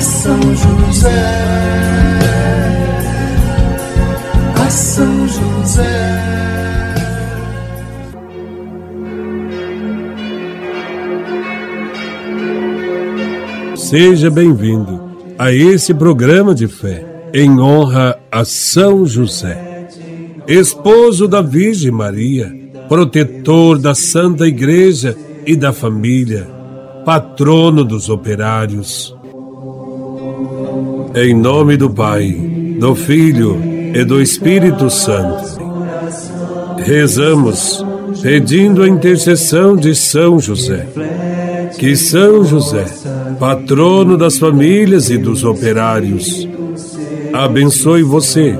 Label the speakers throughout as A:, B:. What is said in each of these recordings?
A: A São José, a São José.
B: Seja bem-vindo a esse programa de fé em honra a São José, esposo da Virgem Maria, protetor da Santa Igreja e da família, patrono dos operários. Em nome do Pai, do Filho e do Espírito Santo, rezamos pedindo a intercessão de São José. Que São José, patrono das famílias e dos operários, abençoe você,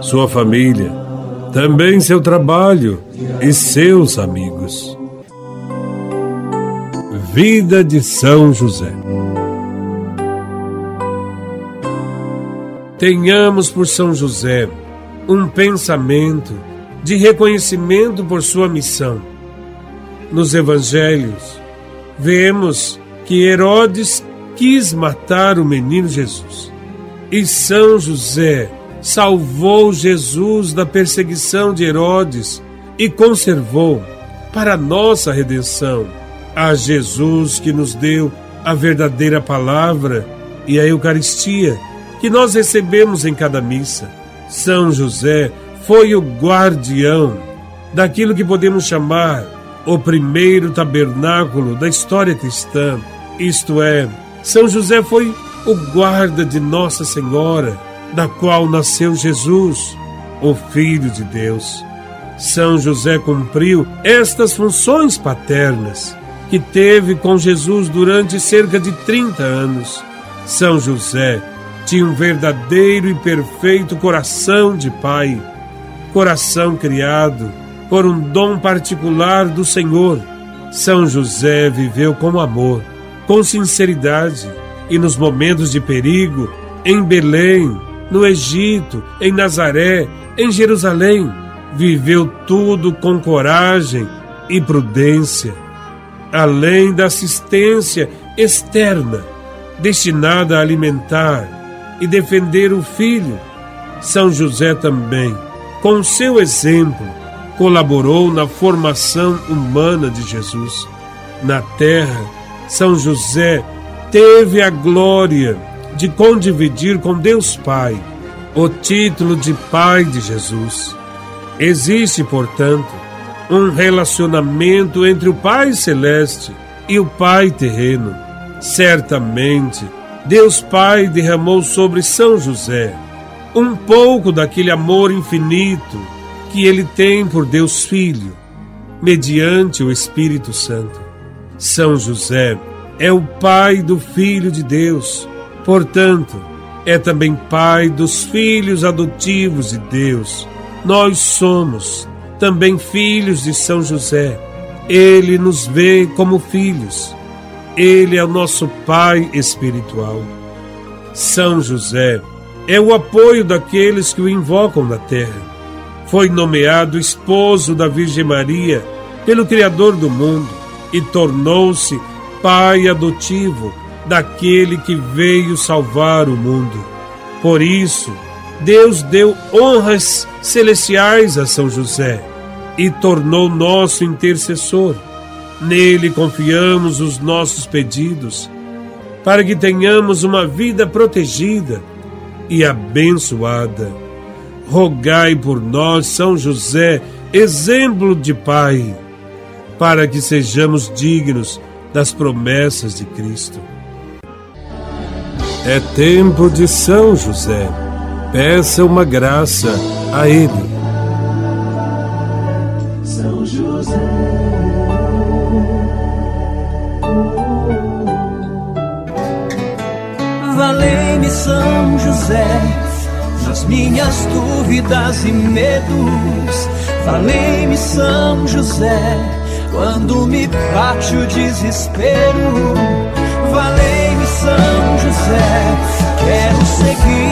B: sua família, também seu trabalho e seus amigos. Vida de São José. Tenhamos por São José um pensamento de reconhecimento por sua missão. Nos evangelhos, vemos que Herodes quis matar o menino Jesus. E São José salvou Jesus da perseguição de Herodes e conservou para nossa redenção a Jesus que nos deu a verdadeira palavra e a Eucaristia que nós recebemos em cada missa. São José foi o guardião daquilo que podemos chamar o primeiro tabernáculo da história cristã. Isto é, São José foi o guarda de Nossa Senhora, da qual nasceu Jesus, o Filho de Deus. São José cumpriu estas funções paternas que teve com Jesus durante cerca de 30 anos. São José tinha um verdadeiro e perfeito coração de pai, coração criado por um dom particular do Senhor. São José viveu com amor, com sinceridade e nos momentos de perigo, em Belém, no Egito, em Nazaré, em Jerusalém, viveu tudo com coragem e prudência, além da assistência externa destinada a alimentar e defender o filho. São José também, com seu exemplo, colaborou na formação humana de Jesus. Na terra, São José teve a glória de condividir com Deus Pai o título de Pai de Jesus. Existe, portanto, um relacionamento entre o Pai Celeste e o Pai terreno. Certamente, Deus Pai derramou sobre São José um pouco daquele amor infinito que ele tem por Deus Filho, mediante o Espírito Santo. São José é o pai do Filho de Deus, portanto, é também pai dos filhos adotivos de Deus. Nós somos também filhos de São José. Ele nos vê como filhos. Ele é o nosso pai espiritual. São José é o apoio daqueles que o invocam na terra. Foi nomeado esposo da Virgem Maria pelo Criador do mundo e tornou-se pai adotivo daquele que veio salvar o mundo. Por isso, Deus deu honras celestiais a São José e tornou nosso intercessor. Nele confiamos os nossos pedidos, para que tenhamos uma vida protegida e abençoada. Rogai por nós, São José, exemplo de Pai, para que sejamos dignos das promessas de Cristo. É tempo de São José. Peça uma graça a Ele.
A: São José
C: nas minhas dúvidas e medos. Valei-me São José quando me bate o desespero. Valei-me São José, quero seguir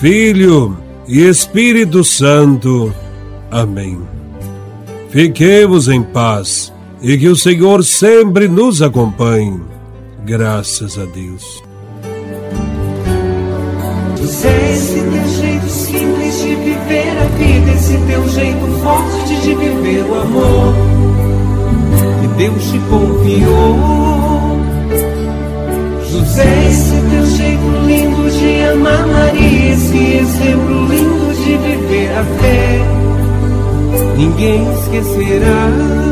B: Filho e Espírito Santo. Amém. Fiquemos em paz e que o Senhor sempre nos acompanhe. Graças a Deus.
C: Esse teu jeito simples de viver a vida, esse teu jeito forte de viver o amor que Deus te confiou. Esse teu jeito lindo de amar Maria, esse exemplo lindo de viver a fé, ninguém esquecerá.